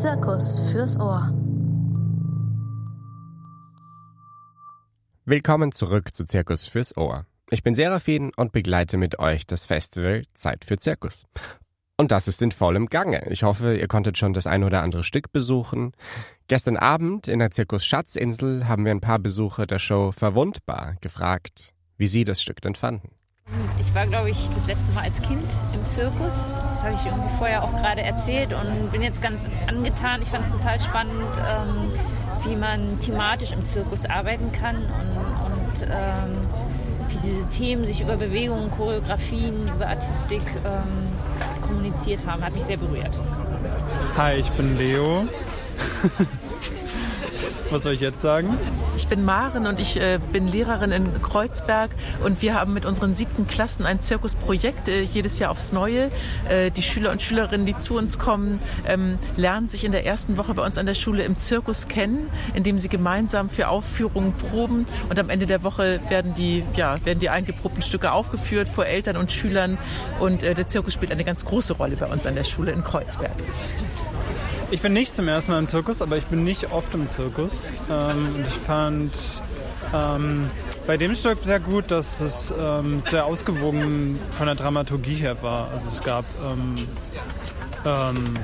Zirkus fürs Ohr. Willkommen zurück zu Zirkus fürs Ohr. Ich bin Serafin und begleite mit euch das Festival Zeit für Zirkus. Und das ist in vollem Gange. Ich hoffe, ihr konntet schon das ein oder andere Stück besuchen. Gestern Abend in der Zirkus Schatzinsel haben wir ein paar Besucher der Show Verwundbar gefragt, wie sie das Stück denn fanden. Ich war, glaube ich, das letzte Mal als Kind im Zirkus. Das habe ich irgendwie vorher auch gerade erzählt und bin jetzt ganz angetan. Ich fand es total spannend, ähm, wie man thematisch im Zirkus arbeiten kann und, und ähm, wie diese Themen sich über Bewegungen, Choreografien, über Artistik ähm, kommuniziert haben. Hat mich sehr berührt. Hi, ich bin Leo. Was soll ich jetzt sagen? Ich bin Maren und ich äh, bin Lehrerin in Kreuzberg und wir haben mit unseren siebten Klassen ein Zirkusprojekt äh, jedes Jahr aufs Neue. Äh, die Schüler und Schülerinnen, die zu uns kommen, ähm, lernen sich in der ersten Woche bei uns an der Schule im Zirkus kennen, indem sie gemeinsam für Aufführungen proben und am Ende der Woche werden die, ja, werden die eingeprobten Stücke aufgeführt vor Eltern und Schülern und äh, der Zirkus spielt eine ganz große Rolle bei uns an der Schule in Kreuzberg. Ich bin nicht zum ersten Mal im Zirkus, aber ich bin nicht oft im Zirkus. Ähm, und ich fand ähm, bei dem Stück sehr gut, dass es ähm, sehr ausgewogen von der Dramaturgie her war. Also es gab ähm, ähm,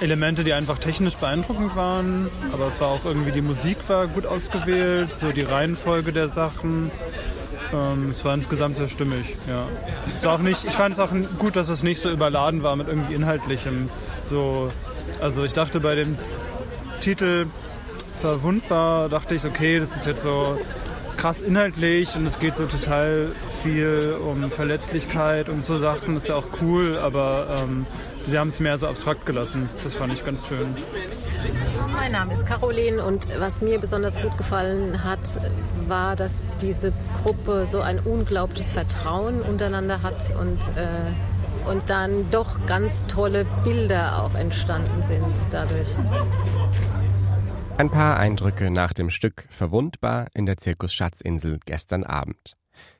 Elemente, die einfach technisch beeindruckend waren, aber es war auch irgendwie die Musik war gut ausgewählt, so die Reihenfolge der Sachen. Ähm, es war insgesamt sehr stimmig, ja. Es war auch nicht, ich fand es auch gut, dass es nicht so überladen war mit irgendwie Inhaltlichem. So, also ich dachte bei dem Titel Verwundbar, dachte ich, okay, das ist jetzt so krass inhaltlich und es geht so total viel um Verletzlichkeit und so Sachen, das ist ja auch cool, aber ähm, sie haben es mehr so abstrakt gelassen. Das fand ich ganz schön. Mein Name ist Caroline und was mir besonders gut gefallen hat, war, dass diese Gruppe so ein unglaubliches Vertrauen untereinander hat und äh, und dann doch ganz tolle Bilder auch entstanden sind dadurch. Ein paar Eindrücke nach dem Stück Verwundbar in der Zirkus Schatzinsel gestern Abend.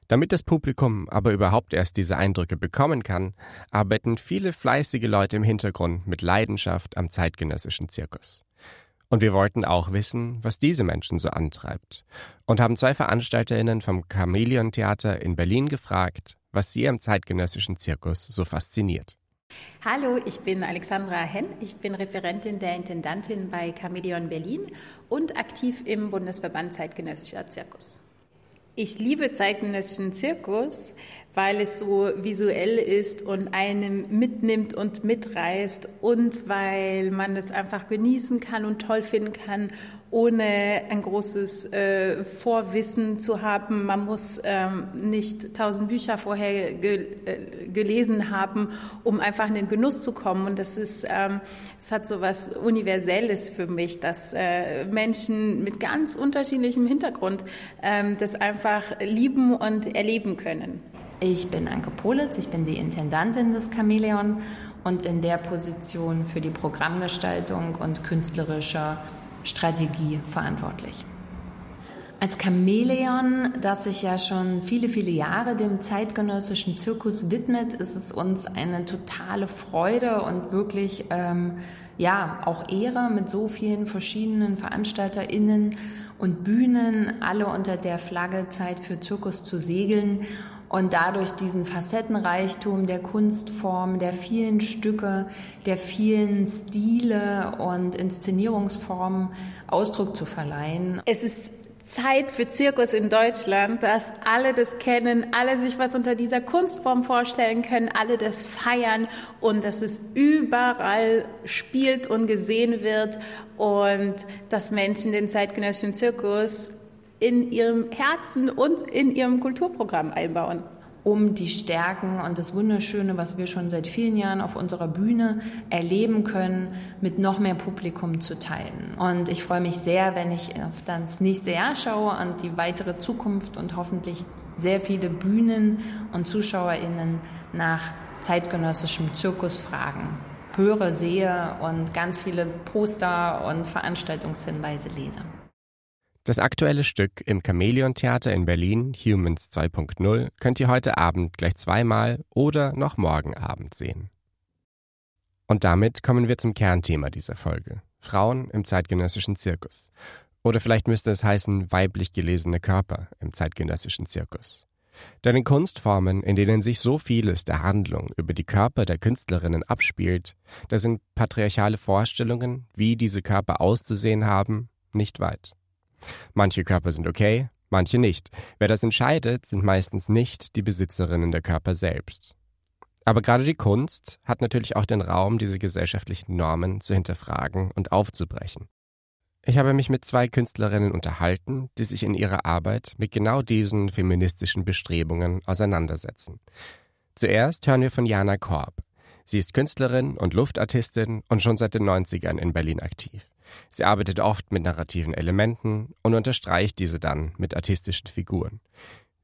Damit das Publikum aber überhaupt erst diese Eindrücke bekommen kann, arbeiten viele fleißige Leute im Hintergrund mit Leidenschaft am zeitgenössischen Zirkus. Und wir wollten auch wissen, was diese Menschen so antreibt. Und haben zwei VeranstalterInnen vom Chamäleon Theater in Berlin gefragt, was sie am zeitgenössischen Zirkus so fasziniert. Hallo, ich bin Alexandra Henn. Ich bin Referentin der Intendantin bei Chameleon Berlin und aktiv im Bundesverband Zeitgenössischer Zirkus. Ich liebe zeitgenössischen Zirkus, weil es so visuell ist und einem mitnimmt und mitreißt und weil man es einfach genießen kann und toll finden kann, ohne ein großes äh, Vorwissen zu haben. Man muss ähm, nicht tausend Bücher vorher ge äh, gelesen haben, um einfach in den Genuss zu kommen. Und das ist, ähm, hat so was Universelles für mich, dass äh, Menschen mit ganz unterschiedlichem Hintergrund ähm, das einfach lieben und erleben können. Ich bin Anke Politz, ich bin die Intendantin des Chamäleon und in der Position für die Programmgestaltung und künstlerische Strategie verantwortlich. Als Chamäleon, das sich ja schon viele, viele Jahre dem zeitgenössischen Zirkus widmet, ist es uns eine totale Freude und wirklich ähm, ja auch Ehre, mit so vielen verschiedenen VeranstalterInnen und Bühnen alle unter der Flagge Zeit für Zirkus zu segeln und dadurch diesen Facettenreichtum der Kunstform, der vielen Stücke, der vielen Stile und Inszenierungsformen Ausdruck zu verleihen. Es ist Zeit für Zirkus in Deutschland, dass alle das kennen, alle sich was unter dieser Kunstform vorstellen können, alle das feiern und dass es überall spielt und gesehen wird und dass Menschen den zeitgenössischen Zirkus in ihrem Herzen und in ihrem Kulturprogramm einbauen um die Stärken und das Wunderschöne, was wir schon seit vielen Jahren auf unserer Bühne erleben können, mit noch mehr Publikum zu teilen. Und ich freue mich sehr, wenn ich auf das nächste Jahr schaue und die weitere Zukunft und hoffentlich sehr viele Bühnen und ZuschauerInnen nach zeitgenössischem Zirkus fragen. Höre, sehe und ganz viele Poster und Veranstaltungshinweise lese. Das aktuelle Stück im Chamäleon Theater in Berlin, Humans 2.0, könnt ihr heute Abend gleich zweimal oder noch morgen Abend sehen. Und damit kommen wir zum Kernthema dieser Folge. Frauen im zeitgenössischen Zirkus. Oder vielleicht müsste es heißen weiblich gelesene Körper im zeitgenössischen Zirkus. Denn in Kunstformen, in denen sich so vieles der Handlung über die Körper der Künstlerinnen abspielt, da sind patriarchale Vorstellungen, wie diese Körper auszusehen haben, nicht weit. Manche Körper sind okay, manche nicht. Wer das entscheidet, sind meistens nicht die Besitzerinnen der Körper selbst. Aber gerade die Kunst hat natürlich auch den Raum, diese gesellschaftlichen Normen zu hinterfragen und aufzubrechen. Ich habe mich mit zwei Künstlerinnen unterhalten, die sich in ihrer Arbeit mit genau diesen feministischen Bestrebungen auseinandersetzen. Zuerst hören wir von Jana Korb. Sie ist Künstlerin und Luftartistin und schon seit den 90ern in Berlin aktiv. Sie arbeitet oft mit narrativen Elementen und unterstreicht diese dann mit artistischen Figuren.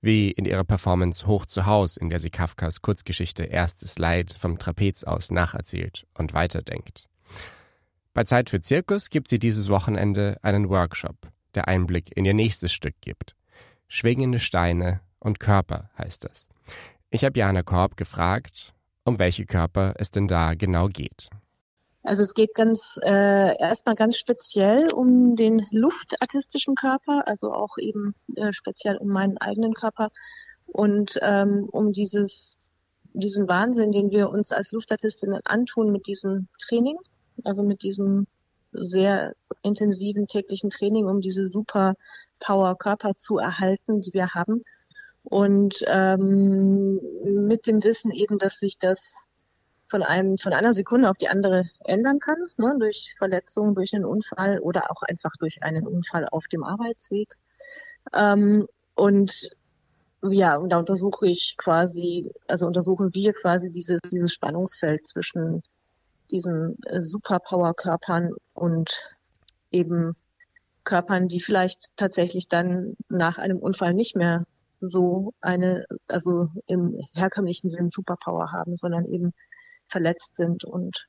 Wie in ihrer Performance Hoch zu Haus, in der sie Kafkas Kurzgeschichte Erstes Leid vom Trapez aus nacherzählt und weiterdenkt. Bei Zeit für Zirkus gibt sie dieses Wochenende einen Workshop, der Einblick in ihr nächstes Stück gibt. Schwingende Steine und Körper heißt es. Ich habe Jana Korb gefragt, um welche Körper es denn da genau geht. Also es geht ganz äh, erstmal ganz speziell um den luftartistischen Körper, also auch eben äh, speziell um meinen eigenen Körper und ähm, um dieses diesen Wahnsinn, den wir uns als Luftartistinnen antun mit diesem Training also mit diesem sehr intensiven täglichen Training, um diese super Power Körper zu erhalten, die wir haben. Und ähm, mit dem Wissen eben, dass sich das von einem von einer Sekunde auf die andere ändern kann, ne, durch Verletzungen, durch einen Unfall oder auch einfach durch einen Unfall auf dem Arbeitsweg. Ähm, und ja, und da untersuche ich quasi, also untersuchen wir quasi dieses, dieses Spannungsfeld zwischen diesen äh, Superpower-Körpern und eben Körpern, die vielleicht tatsächlich dann nach einem Unfall nicht mehr so eine, also im herkömmlichen Sinn Superpower haben, sondern eben verletzt sind und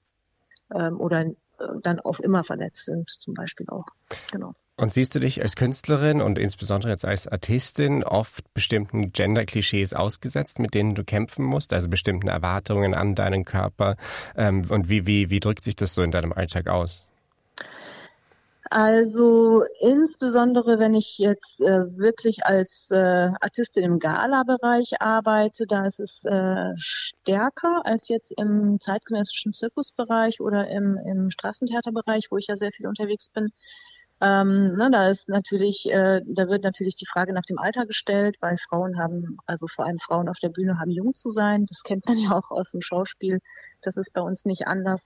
ähm, oder äh, dann auf immer verletzt sind, zum Beispiel auch. Genau. Und siehst du dich als Künstlerin und insbesondere jetzt als Artistin oft bestimmten Gender-Klischees ausgesetzt, mit denen du kämpfen musst, also bestimmten Erwartungen an deinen Körper? Ähm, und wie, wie, wie drückt sich das so in deinem Alltag aus? Also insbesondere, wenn ich jetzt äh, wirklich als äh, Artistin im Gala-Bereich arbeite, da ist es äh, stärker als jetzt im zeitgenössischen Zirkusbereich oder im, im Straßentheaterbereich, wo ich ja sehr viel unterwegs bin. Ähm, ne, da ist natürlich, äh, da wird natürlich die Frage nach dem Alter gestellt, weil Frauen haben, also vor allem Frauen auf der Bühne haben jung zu sein. Das kennt man ja auch aus dem Schauspiel. Das ist bei uns nicht anders.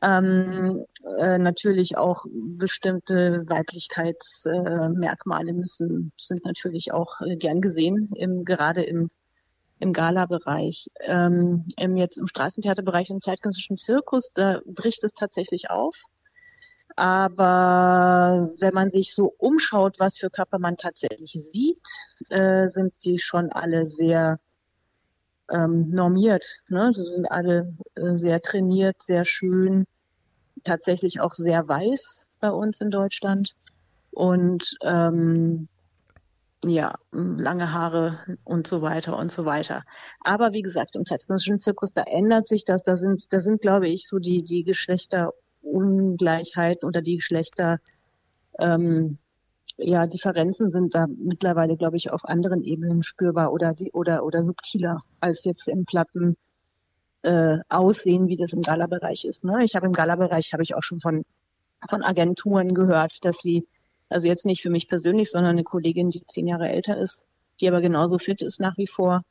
Ähm, äh, natürlich auch bestimmte Weiblichkeitsmerkmale äh, müssen, sind natürlich auch äh, gern gesehen, im, gerade im, im Gala-Bereich. Ähm, im, jetzt im Straßentheaterbereich, im zeitgenössischen Zirkus, da bricht es tatsächlich auf. Aber wenn man sich so umschaut, was für Körper man tatsächlich sieht, äh, sind die schon alle sehr ähm, normiert. Ne? Sie sind alle äh, sehr trainiert, sehr schön, tatsächlich auch sehr weiß bei uns in Deutschland. Und ähm, ja, lange Haare und so weiter und so weiter. Aber wie gesagt, im zeitgenössischen Zirkus, da ändert sich das. Da sind, da sind, glaube ich, so die, die Geschlechter Ungleichheiten oder die Geschlechter, ähm, ja, Differenzen sind da mittlerweile, glaube ich, auf anderen Ebenen spürbar oder die oder oder subtiler als jetzt im Platten äh, aussehen, wie das im Gala-Bereich ist. Ne? Ich habe im Gala-Bereich habe ich auch schon von von Agenturen gehört, dass sie also jetzt nicht für mich persönlich, sondern eine Kollegin, die zehn Jahre älter ist, die aber genauso fit ist nach wie vor,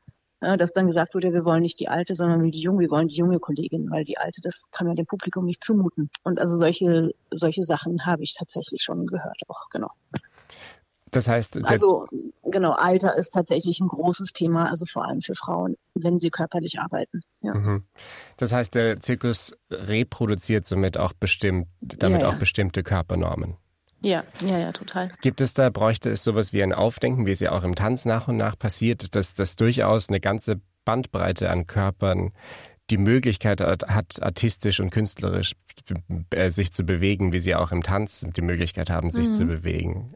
ja, dass dann gesagt wurde, wir wollen nicht die alte, sondern die junge, wir wollen die junge Kollegin, weil die alte, das kann man dem Publikum nicht zumuten. Und also solche, solche Sachen habe ich tatsächlich schon gehört auch, genau. Das heißt, also genau, Alter ist tatsächlich ein großes Thema, also vor allem für Frauen, wenn sie körperlich arbeiten. Ja. Mhm. Das heißt, der Zirkus reproduziert somit auch bestimmt, damit ja, ja. auch bestimmte Körpernormen. Ja, ja, ja, total. Gibt es da, bräuchte es sowas wie ein Aufdenken, wie es ja auch im Tanz nach und nach passiert, dass das durchaus eine ganze Bandbreite an Körpern die Möglichkeit hat, artistisch und künstlerisch äh, sich zu bewegen, wie sie auch im Tanz die Möglichkeit haben, sich mhm. zu bewegen?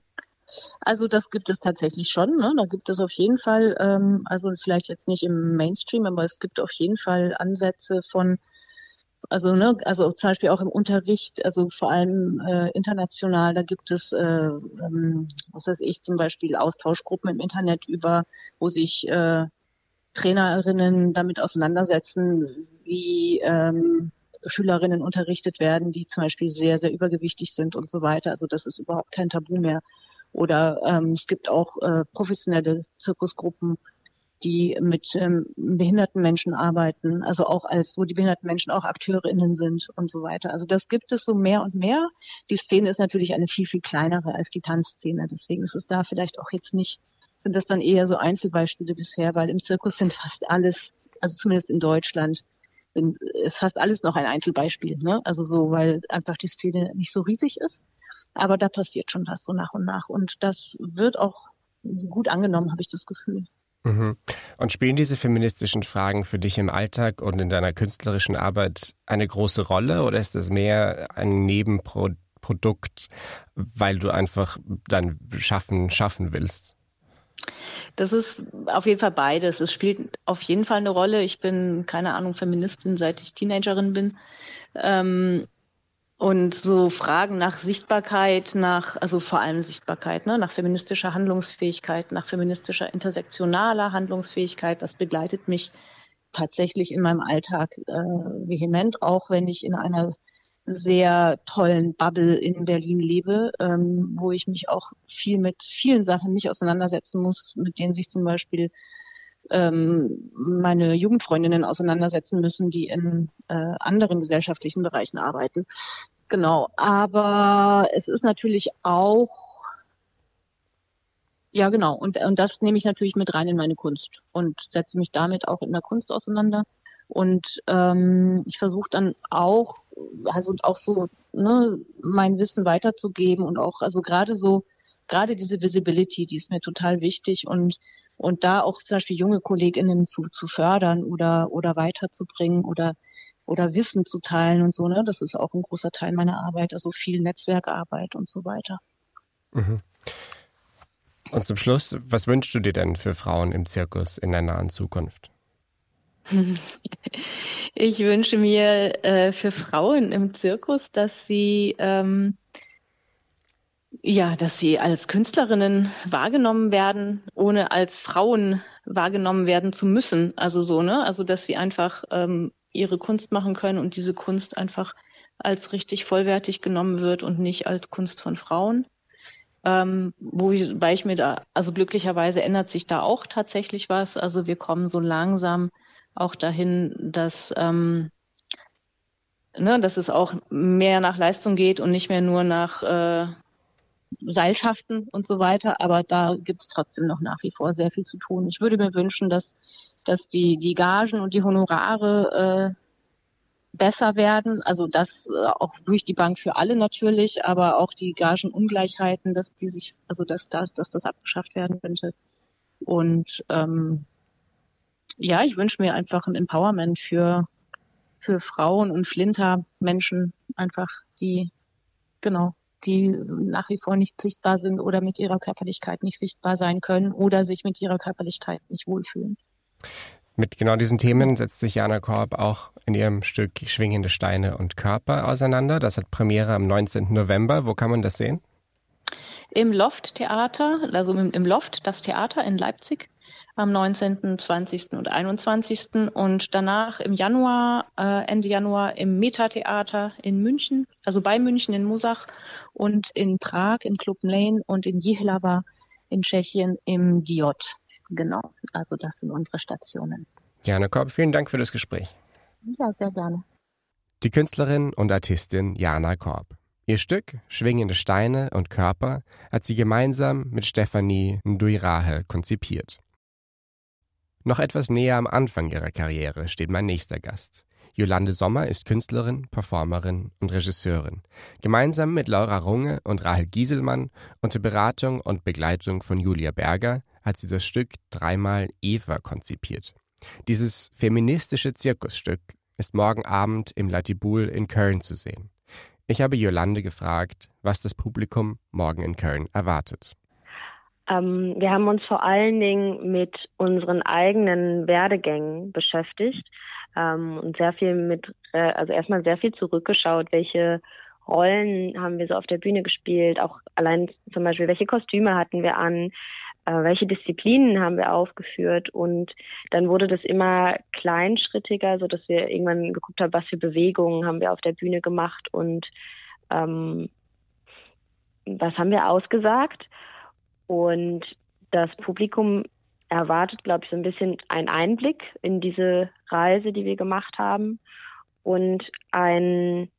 Also das gibt es tatsächlich schon. Ne? Da gibt es auf jeden Fall, ähm, also vielleicht jetzt nicht im Mainstream, aber es gibt auf jeden Fall Ansätze von Also, ne, also zum Beispiel auch im Unterricht, also vor allem äh, international, da gibt es, äh, ähm, was weiß ich, zum Beispiel Austauschgruppen im Internet über, wo sich äh, Trainerinnen damit auseinandersetzen, wie ähm, Schülerinnen unterrichtet werden, die zum Beispiel sehr, sehr übergewichtig sind und so weiter. Also das ist überhaupt kein Tabu mehr. Oder ähm, es gibt auch äh, professionelle Zirkusgruppen, die mit ähm, behinderten Menschen arbeiten, also auch als, wo die behinderten Menschen auch AkteurInnen sind und so weiter. Also das gibt es so mehr und mehr. Die Szene ist natürlich eine viel, viel kleinere als die Tanzszene. Deswegen ist es da vielleicht auch jetzt nicht, sind das dann eher so Einzelbeispiele bisher, weil im Zirkus sind fast alles, also zumindest in Deutschland, ist fast alles noch ein Einzelbeispiel. Ne? Also so, weil einfach die Szene nicht so riesig ist. Aber da passiert schon was so nach und nach. Und das wird auch gut angenommen, habe ich das Gefühl. Mhm. Und spielen diese feministischen Fragen für dich im Alltag und in deiner künstlerischen Arbeit eine große Rolle oder ist das mehr ein Nebenprodukt, weil du einfach dein Schaffen schaffen willst? Das ist auf jeden Fall beides. Es spielt auf jeden Fall eine Rolle. Ich bin, keine Ahnung, Feministin, seit ich Teenagerin bin. Ähm, und so Fragen nach Sichtbarkeit, nach, also vor allem Sichtbarkeit, ne, nach feministischer Handlungsfähigkeit, nach feministischer intersektionaler Handlungsfähigkeit, das begleitet mich tatsächlich in meinem Alltag äh, vehement, auch wenn ich in einer sehr tollen Bubble in Berlin lebe, ähm, wo ich mich auch viel mit vielen Sachen nicht auseinandersetzen muss, mit denen sich zum Beispiel ähm, meine Jugendfreundinnen auseinandersetzen müssen, die in äh, anderen gesellschaftlichen Bereichen arbeiten. Genau, aber es ist natürlich auch, ja genau, und, und das nehme ich natürlich mit rein in meine Kunst und setze mich damit auch in der Kunst auseinander. Und ähm, ich versuche dann auch also auch so ne, mein Wissen weiterzugeben und auch also gerade so gerade diese Visibility, die ist mir total wichtig und und da auch zum Beispiel junge KollegInnen zu, zu fördern oder oder weiterzubringen oder oder Wissen zu teilen und so, ne? Das ist auch ein großer Teil meiner Arbeit, also viel Netzwerkarbeit und so weiter. Mhm. Und zum Schluss, was wünschst du dir denn für Frauen im Zirkus in der nahen Zukunft? Ich wünsche mir äh, für Frauen im Zirkus, dass sie ähm, ja, dass sie als Künstlerinnen wahrgenommen werden, ohne als Frauen wahrgenommen werden zu müssen. Also so, ne? Also dass sie einfach ähm, ihre Kunst machen können und diese Kunst einfach als richtig vollwertig genommen wird und nicht als Kunst von Frauen. Ähm, wobei ich mir da, also glücklicherweise ändert sich da auch tatsächlich was. Also wir kommen so langsam auch dahin, dass, ähm, ne, dass es auch mehr nach Leistung geht und nicht mehr nur nach äh, Seilschaften und so weiter. Aber da gibt es trotzdem noch nach wie vor sehr viel zu tun. Ich würde mir wünschen, dass, dass die, die Gagen und die Honorare äh, besser werden. Also das äh, auch durch die Bank für alle natürlich, aber auch die Gagenungleichheiten, dass die sich, also dass, dass, dass das abgeschafft werden könnte. Und ähm, ja, ich wünsche mir einfach ein Empowerment für, für Frauen und Flinter-Menschen, einfach, die, genau, die nach wie vor nicht sichtbar sind oder mit ihrer Körperlichkeit nicht sichtbar sein können oder sich mit ihrer Körperlichkeit nicht wohlfühlen. Mit genau diesen Themen setzt sich Jana Korb auch in ihrem Stück Schwingende Steine und Körper auseinander. Das hat Premiere am 19. November. Wo kann man das sehen? Im Loft Theater, also im Loft, das Theater in Leipzig am 19., 20. und 21. und danach im Januar, äh, Ende Januar im Metatheater in München, also bei München in Musach und in Prag im Club Lane und in Jihlava in Tschechien im Diot. Genau, also das sind unsere Stationen. Jana Korb, vielen Dank für das Gespräch. Ja, sehr gerne. Die Künstlerin und Artistin Jana Korb. Ihr Stück Schwingende Steine und Körper hat sie gemeinsam mit Stefanie Nduirahe konzipiert. Noch etwas näher am Anfang ihrer Karriere steht mein nächster Gast. Jolande Sommer ist Künstlerin, Performerin und Regisseurin. Gemeinsam mit Laura Runge und Rahel Gieselmann unter Beratung und Begleitung von Julia Berger hat sie das Stück Dreimal Eva konzipiert. Dieses feministische Zirkusstück ist morgen Abend im Latibul in Köln zu sehen. Ich habe Jolande gefragt, was das Publikum morgen in Köln erwartet. Ähm, wir haben uns vor allen Dingen mit unseren eigenen Werdegängen beschäftigt. ähm, und sehr viel mit, äh, also erstmal sehr viel zurückgeschaut, welche Rollen haben wir so auf der Bühne gespielt, auch allein zum Beispiel, welche Kostüme hatten wir an, äh, welche Disziplinen haben wir aufgeführt und dann wurde das immer kleinschrittiger, so dass wir irgendwann geguckt haben, was für Bewegungen haben wir auf der Bühne gemacht und ähm, was haben wir ausgesagt und das Publikum erwartet, glaube ich, so ein bisschen einen Einblick in diese Reise, die wir gemacht haben und ein,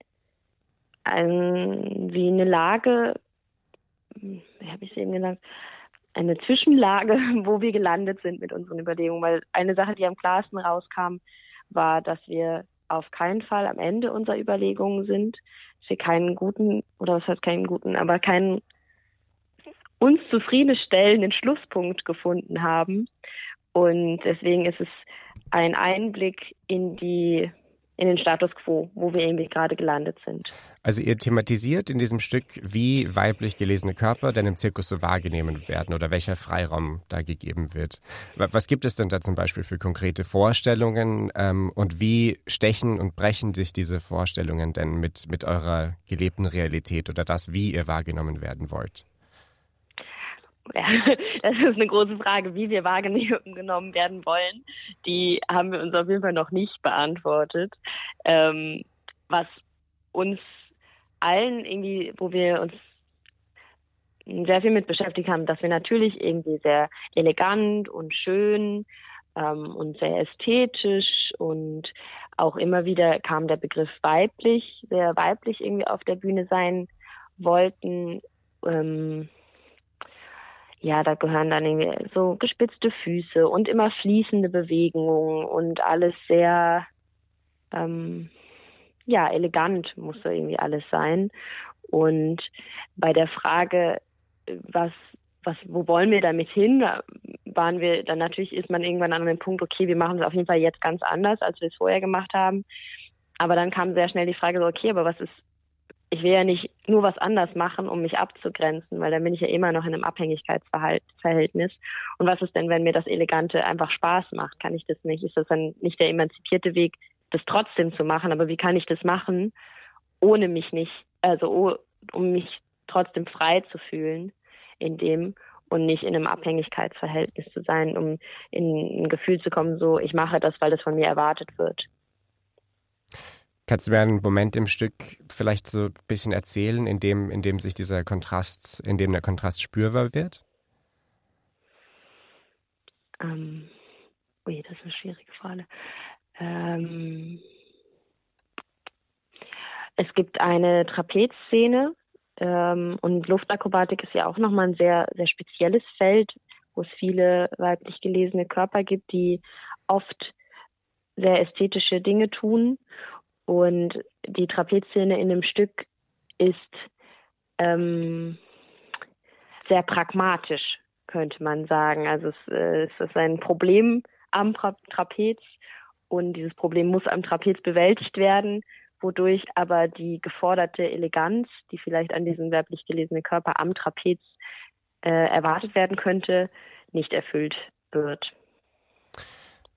ein wie eine Lage, wie habe ich es eben genannt, eine Zwischenlage, wo wir gelandet sind mit unseren Überlegungen. Weil eine Sache, die am klarsten rauskam, war, dass wir auf keinen Fall am Ende unserer Überlegungen sind, dass wir keinen guten, oder was heißt keinen guten, aber keinen uns zufriedenstellenden Schlusspunkt gefunden haben. Und deswegen ist es ein Einblick in die in den Status quo, wo wir irgendwie gerade gelandet sind. Also ihr thematisiert in diesem Stück, wie weiblich gelesene Körper denn im Zirkus so wahrgenommen werden oder welcher Freiraum da gegeben wird. Was gibt es denn da zum Beispiel für konkrete Vorstellungen ähm, und wie stechen und brechen sich diese Vorstellungen denn mit, mit eurer gelebten Realität oder das, wie ihr wahrgenommen werden wollt? Das ist eine große Frage, wie wir wahrgenommen werden wollen. Die haben wir uns auf jeden Fall noch nicht beantwortet. Ähm, was uns allen irgendwie, wo wir uns sehr viel mit beschäftigt haben, dass wir natürlich irgendwie sehr elegant und schön ähm, und sehr ästhetisch und auch immer wieder kam der Begriff weiblich, sehr weiblich irgendwie auf der Bühne sein wollten. Ähm, ja, da gehören dann irgendwie so gespitzte Füße und immer fließende Bewegungen und alles sehr, ähm, ja, elegant muss da irgendwie alles sein. Und bei der Frage, was, was, wo wollen wir damit hin, waren wir, dann natürlich ist man irgendwann an dem Punkt, okay, wir machen es auf jeden Fall jetzt ganz anders, als wir es vorher gemacht haben. Aber dann kam sehr schnell die Frage so, okay, aber was ist, ich will ja nicht nur was anders machen, um mich abzugrenzen, weil dann bin ich ja immer noch in einem Abhängigkeitsverhältnis. Und was ist denn, wenn mir das Elegante einfach Spaß macht? Kann ich das nicht? Ist das dann nicht der emanzipierte Weg, das trotzdem zu machen? Aber wie kann ich das machen, ohne mich nicht, also um mich trotzdem frei zu fühlen in dem und nicht in einem Abhängigkeitsverhältnis zu sein, um in ein Gefühl zu kommen, so ich mache das, weil das von mir erwartet wird. Kannst du mir einen Moment im Stück vielleicht so ein bisschen erzählen, in dem, in dem sich dieser Kontrast, in dem der Kontrast spürbar wird? Ähm, ui, das ist eine schwierige Frage. Ähm, es gibt eine Trapezszene ähm, und Luftakrobatik ist ja auch nochmal ein sehr, sehr spezielles Feld, wo es viele weiblich gelesene Körper gibt, die oft sehr ästhetische Dinge tun. Und die Trapezszene in dem Stück ist ähm, sehr pragmatisch, könnte man sagen. Also es, äh, es ist ein Problem am Tra Trapez und dieses Problem muss am Trapez bewältigt werden, wodurch aber die geforderte Eleganz, die vielleicht an diesem werblich gelesenen Körper am Trapez äh, erwartet werden könnte, nicht erfüllt wird.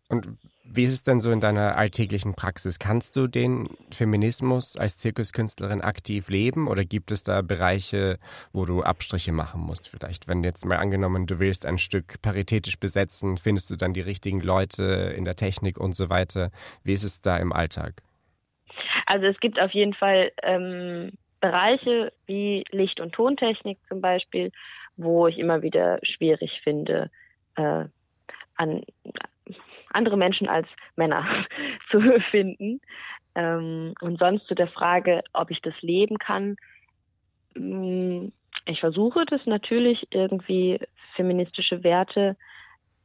Und wie ist es denn so in deiner alltäglichen Praxis? Kannst du den Feminismus als Zirkuskünstlerin aktiv leben oder gibt es da Bereiche, wo du Abstriche machen musst vielleicht? Wenn jetzt mal angenommen, du willst ein Stück paritätisch besetzen, findest du dann die richtigen Leute in der Technik und so weiter? Wie ist es da im Alltag? Also es gibt auf jeden Fall ähm, Bereiche wie Licht- und Tontechnik zum Beispiel, wo ich immer wieder schwierig finde, äh, an andere Menschen als Männer zu finden. Ähm, und sonst zu der Frage, ob ich das leben kann. Mm, ich versuche das natürlich irgendwie feministische Werte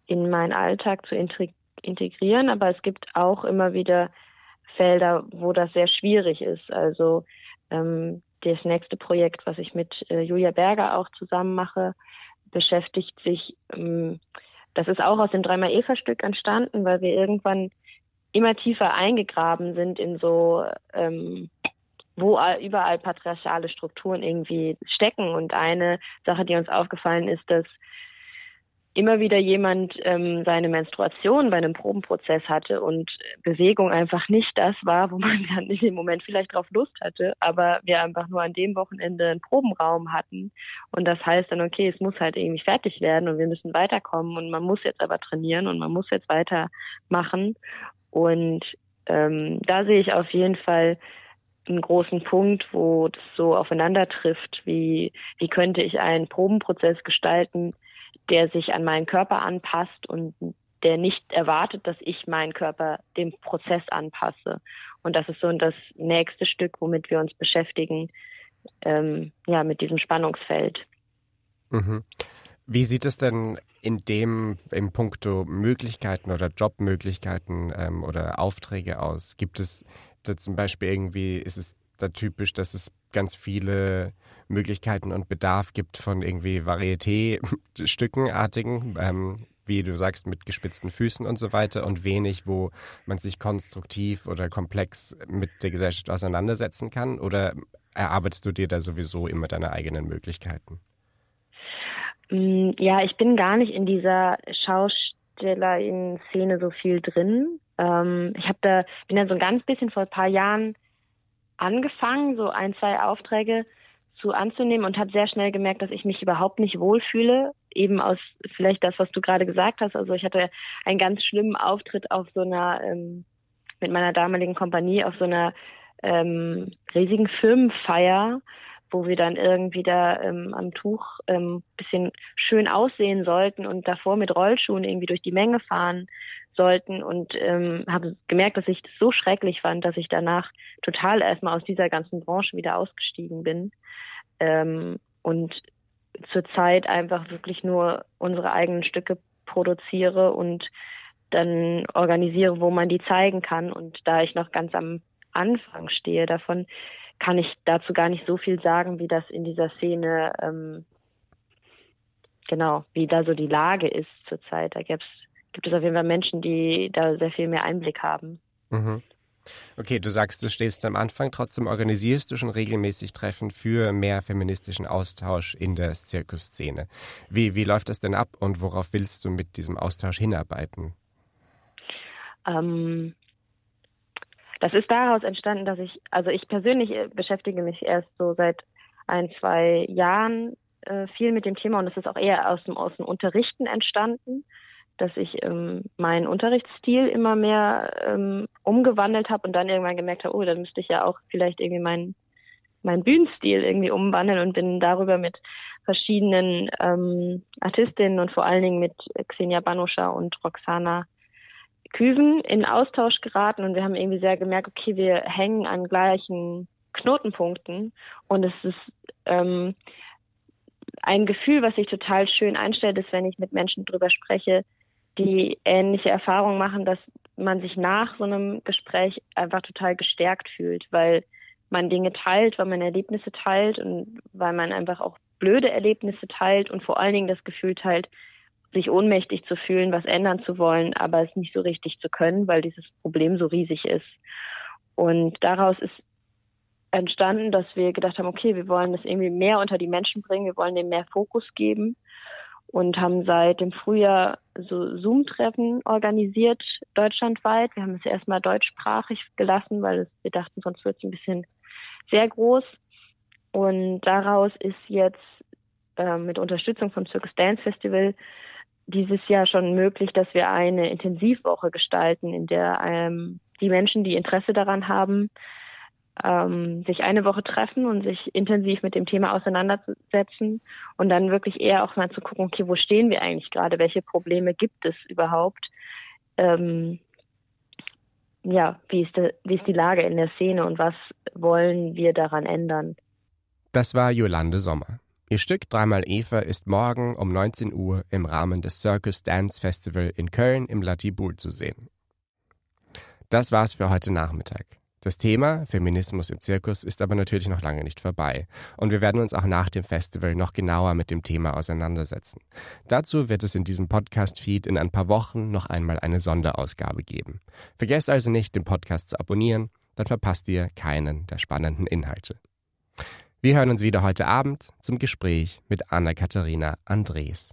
in meinen Alltag zu integrieren, aber es gibt auch immer wieder Felder, wo das sehr schwierig ist. Also ähm, das nächste Projekt, was ich mit äh, Julia Berger auch zusammen mache, beschäftigt sich ähm, das ist auch aus dem dreimal Eva-Stück entstanden, weil wir irgendwann immer tiefer eingegraben sind in so, ähm, wo überall patriarchale Strukturen irgendwie stecken. Und eine Sache, die uns aufgefallen ist, dass immer wieder jemand ähm, seine Menstruation bei einem Probenprozess hatte und Bewegung einfach nicht das war, wo man dann in dem Moment vielleicht drauf Lust hatte, aber wir einfach nur an dem Wochenende einen Probenraum hatten. Und das heißt dann, okay, es muss halt irgendwie fertig werden und wir müssen weiterkommen und man muss jetzt aber trainieren und man muss jetzt weitermachen. Und ähm, da sehe ich auf jeden Fall einen großen Punkt, wo das so aufeinander trifft, wie, wie könnte ich einen Probenprozess gestalten, der sich an meinen Körper anpasst und der nicht erwartet, dass ich meinen Körper dem Prozess anpasse. Und das ist so das nächste Stück, womit wir uns beschäftigen, ähm, ja, mit diesem Spannungsfeld. Mhm. Wie sieht es denn in dem, im Punkto Möglichkeiten oder Jobmöglichkeiten ähm, oder Aufträge aus? Gibt es zum Beispiel irgendwie, ist es da typisch, dass es ganz viele Möglichkeiten und Bedarf gibt von irgendwie Varieté-Stückenartigen, ähm, wie du sagst, mit gespitzten Füßen und so weiter und wenig, wo man sich konstruktiv oder komplex mit der Gesellschaft auseinandersetzen kann? Oder erarbeitest du dir da sowieso immer deine eigenen Möglichkeiten? Mm, ja, ich bin gar nicht in dieser Schaustellerin-Szene so viel drin. Ähm, ich habe da, bin da so ein ganz bisschen vor ein paar Jahren angefangen, so ein, zwei Aufträge zu anzunehmen und habe sehr schnell gemerkt, dass ich mich überhaupt nicht wohlfühle. Eben aus vielleicht das, was du gerade gesagt hast. Also ich hatte einen ganz schlimmen Auftritt auf so einer, ähm, mit meiner damaligen Kompanie auf so einer ähm, riesigen Firmenfeier wo wir dann irgendwie da ähm, am Tuch ähm, bisschen schön aussehen sollten und davor mit Rollschuhen irgendwie durch die Menge fahren sollten und ähm, habe gemerkt, dass ich das so schrecklich fand, dass ich danach total erstmal aus dieser ganzen Branche wieder ausgestiegen bin ähm, und zurzeit einfach wirklich nur unsere eigenen Stücke produziere und dann organisiere, wo man die zeigen kann. Und da ich noch ganz am Anfang stehe davon, kann ich dazu gar nicht so viel sagen, wie das in dieser Szene, ähm, genau, wie da so die Lage ist zurzeit. Da gibt's, gibt es auf jeden Fall Menschen, die da sehr viel mehr Einblick haben. Mhm. Okay, du sagst, du stehst am Anfang, trotzdem organisierst du schon regelmäßig Treffen für mehr feministischen Austausch in der Zirkusszene. Wie, wie läuft das denn ab und worauf willst du mit diesem Austausch hinarbeiten? Ähm, das ist daraus entstanden, dass ich, also ich persönlich äh, beschäftige mich erst so seit ein, zwei Jahren äh, viel mit dem Thema und es ist auch eher aus dem, aus dem Unterrichten entstanden, dass ich ähm, meinen Unterrichtsstil immer mehr ähm, umgewandelt habe und dann irgendwann gemerkt habe, oh, dann müsste ich ja auch vielleicht irgendwie meinen mein Bühnenstil irgendwie umwandeln und bin darüber mit verschiedenen ähm, Artistinnen und vor allen Dingen mit Xenia Banuscha und Roxana Küven in Austausch geraten und wir haben irgendwie sehr gemerkt, okay, wir hängen an gleichen Knotenpunkten und es ist ähm, ein Gefühl, was sich total schön einstellt, ist, wenn ich mit Menschen drüber spreche, die ähnliche Erfahrungen machen, dass man sich nach so einem Gespräch einfach total gestärkt fühlt, weil man Dinge teilt, weil man Erlebnisse teilt und weil man einfach auch blöde Erlebnisse teilt und vor allen Dingen das Gefühl teilt, sich ohnmächtig zu fühlen, was ändern zu wollen, aber es nicht so richtig zu können, weil dieses Problem so riesig ist. Und daraus ist entstanden, dass wir gedacht haben, okay, wir wollen das irgendwie mehr unter die Menschen bringen, wir wollen dem mehr Fokus geben und haben seit dem Frühjahr so Zoom-Treffen organisiert, deutschlandweit. Wir haben es erstmal deutschsprachig gelassen, weil wir dachten, sonst wird es ein bisschen sehr groß. Und daraus ist jetzt äh, mit Unterstützung vom Circus Dance Festival dieses Jahr schon möglich, dass wir eine Intensivwoche gestalten, in der ähm, die Menschen, die Interesse daran haben, ähm, sich eine Woche treffen und sich intensiv mit dem Thema auseinandersetzen und dann wirklich eher auch mal zu gucken, okay, wo stehen wir eigentlich gerade, welche Probleme gibt es überhaupt, ähm, ja, wie ist, de, wie ist die Lage in der Szene und was wollen wir daran ändern? Das war Jolande Sommer. Ihr Stück Dreimal Eva ist morgen um 19 Uhr im Rahmen des Circus Dance Festival in Köln im Latibul zu sehen. Das war's für heute Nachmittag. Das Thema Feminismus im Zirkus ist aber natürlich noch lange nicht vorbei und wir werden uns auch nach dem Festival noch genauer mit dem Thema auseinandersetzen. Dazu wird es in diesem Podcast-Feed in ein paar Wochen noch einmal eine Sonderausgabe geben. Vergesst also nicht, den Podcast zu abonnieren, dann verpasst ihr keinen der spannenden Inhalte. Wir hören uns wieder heute Abend zum Gespräch mit Anna-Katharina Andres.